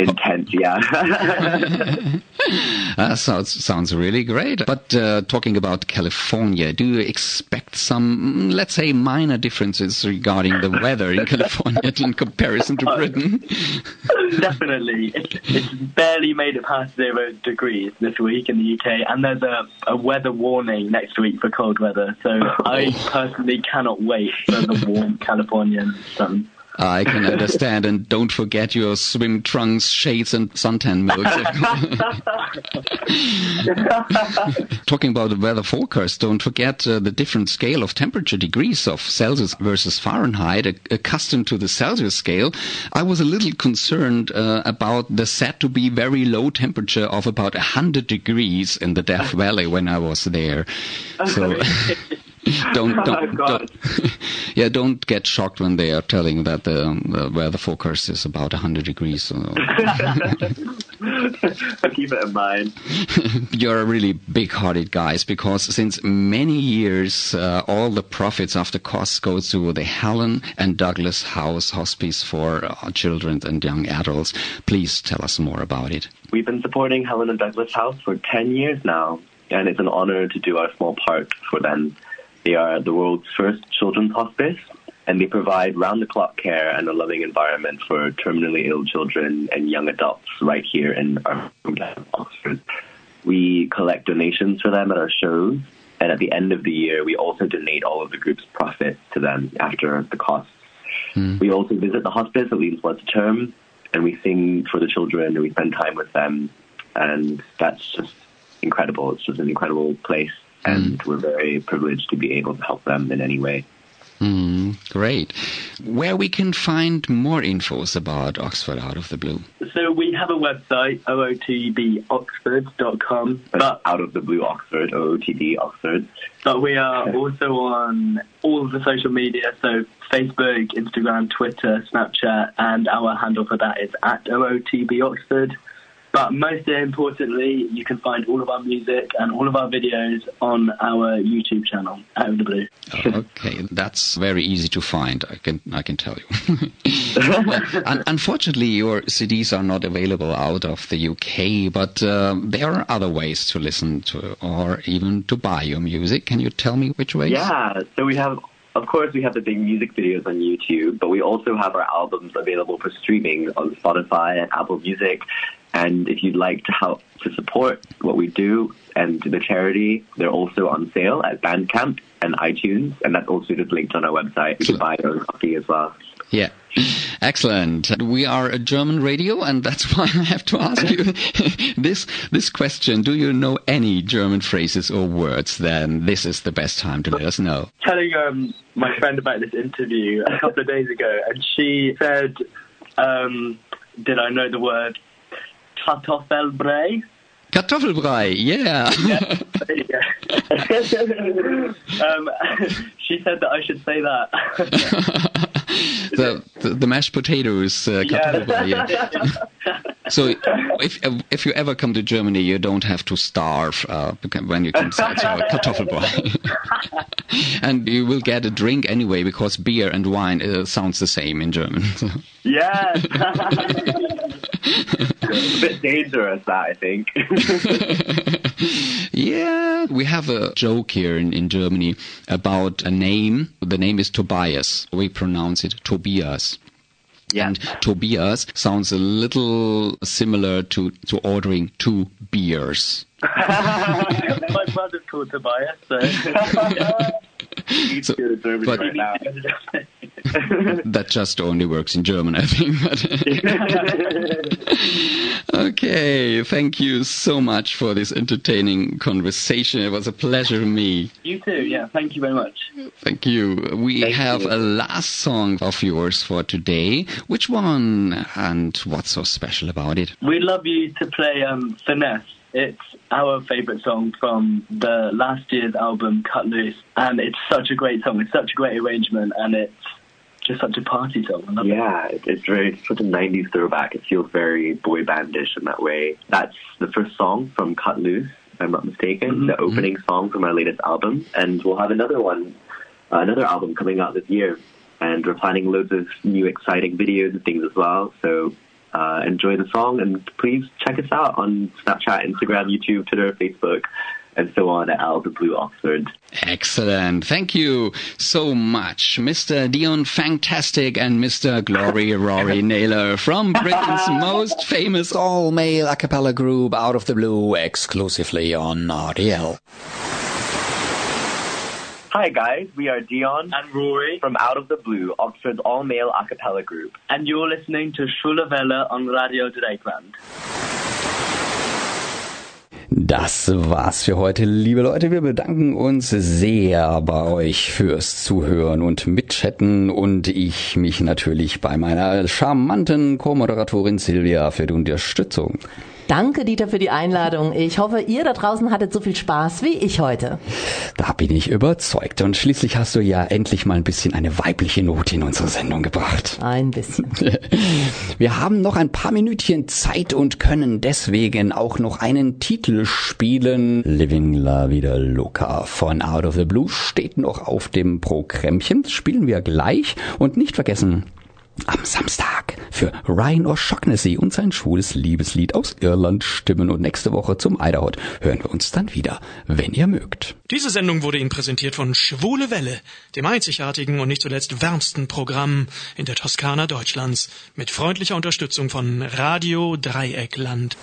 intense, yeah. that sounds sounds really great. But uh, talking about California, do you expect some, let's say, minor differences regarding the weather in California in comparison to Britain? Definitely, it's, it's, barely made it past zero degrees this week in the UK, and there's a, a weather warning next week for cold weather. So I personally cannot wait for the warm Californian sun. I can understand. and don't forget your swim trunks, shades, and suntan milk. Talking about the weather forecast, don't forget uh, the different scale of temperature degrees of Celsius versus Fahrenheit. accustomed to the Celsius scale, I was a little concerned uh, about the said to be very low temperature of about 100 degrees in the Death Valley when I was there. So. don't oh, don't, don't yeah don't get shocked when they are telling that the, the weather forecast is about 100 degrees so. I'll keep it in mind. You're really big-hearted guys because since many years, uh, all the profits after costs go to the Helen and Douglas House Hospice for uh, children and young adults. Please tell us more about it. We've been supporting Helen and Douglas House for 10 years now, and it's an honor to do our small part for them. They are the world's first children's hospice, and they provide round the clock care and a loving environment for terminally ill children and young adults right here in our hometown, Oxford. We collect donations for them at our shows, and at the end of the year, we also donate all of the group's profit to them after the costs. Mm. We also visit the hospice at least once a term, and we sing for the children and we spend time with them, and that's just incredible. It's just an incredible place, and mm. we're very privileged to be able to help them in any way. Mm, great. Where we can find more infos about Oxford Out of the Blue? So we have a website, ootboxford.com. But Out of the Blue Oxford, OOTB Oxford. But we are also on all of the social media, so Facebook, Instagram, Twitter, Snapchat, and our handle for that is at OOTB Oxford. But most importantly, you can find all of our music and all of our videos on our YouTube channel, Out of the Blue. okay, that's very easy to find. I can I can tell you. un- unfortunately, your CDs are not available out of the UK, but uh, there are other ways to listen to or even to buy your music. Can you tell me which ways? Yeah, so we have of course, we have the big music videos on YouTube, but we also have our albums available for streaming on Spotify and Apple Music. And if you'd like to help to support what we do and the charity, they're also on sale at Bandcamp and iTunes, and that's also just linked on our website. You can buy your own copy as well. Yeah. Excellent. We are a German radio, and that's why I have to ask you this this question. Do you know any German phrases or words? Then this is the best time to let us know. Telling um, my friend about this interview a couple of days ago, and she said, um, "Did I know the word Kartoffelbrei. Kartoffelbrei, yeah. yeah. um, she said that I should say that. the, the, the mashed potatoes, uh, Kartoffelbrei. Yeah. so if if you ever come to Germany, you don't have to starve uh, when you come to Kartoffelbrei, and you will get a drink anyway because beer and wine uh, sounds the same in German. Yeah a bit dangerous, that I think. yeah, we have a joke here in, in Germany about a name. The name is Tobias. We pronounce it Tobias. Yeah. And Tobias sounds a little similar to, to ordering two beers. My brother's called Tobias, so. so but right that just only works in German, I think. okay, thank you so much for this entertaining conversation. It was a pleasure to me. You too, yeah. Thank you very much. Thank you. We thank have you. a last song of yours for today. Which one and what's so special about it? We'd love you to play um, Finesse. It's our favourite song from the last year's album, Cut Loose, and it's such a great song. It's such a great arrangement, and it's just such a party song. yeah, it. it's very it's such a '90s throwback. It feels very boy bandish in that way. That's the first song from Cut Loose, if I'm not mistaken, mm-hmm. the opening mm-hmm. song from our latest album, and we'll have another one, uh, another album coming out this year. And we're planning loads of new exciting videos and things as well. So uh, enjoy the song and please check us out on Snapchat, Instagram, YouTube, Twitter, Facebook and so on at Out the Blue Oxford. Excellent. Thank you so much, Mr. Dion Fantastic and Mr. Glory Rory Naylor from Britain's most famous all male a cappella group Out of the Blue exclusively on RDL. Hi guys, we are Dion and Rory from Out of the Blue, Oxford's all-male a cappella group. And you're listening to Schwule Welle on Radio Dreieckland. Das war's für heute, liebe Leute. Wir bedanken uns sehr bei euch fürs Zuhören und Mitchatten und ich mich natürlich bei meiner charmanten Co-Moderatorin Silvia für die Unterstützung. Danke, Dieter, für die Einladung. Ich hoffe, ihr da draußen hattet so viel Spaß wie ich heute. Da bin ich überzeugt. Und schließlich hast du ja endlich mal ein bisschen eine weibliche Note in unsere Sendung gebracht. Ein bisschen. Wir haben noch ein paar Minütchen Zeit und können deswegen auch noch einen Titel spielen. Living La Vida Loca von Out of the Blue steht noch auf dem Programmchen. Das spielen wir gleich. Und nicht vergessen, am Samstag für Ryan O'Shaughnessy und sein schwules Liebeslied aus Irland stimmen und nächste Woche zum Eiderhot hören wir uns dann wieder, wenn ihr mögt. Diese Sendung wurde Ihnen präsentiert von Schwule Welle, dem einzigartigen und nicht zuletzt wärmsten Programm in der Toskana Deutschlands, mit freundlicher Unterstützung von Radio Dreieckland.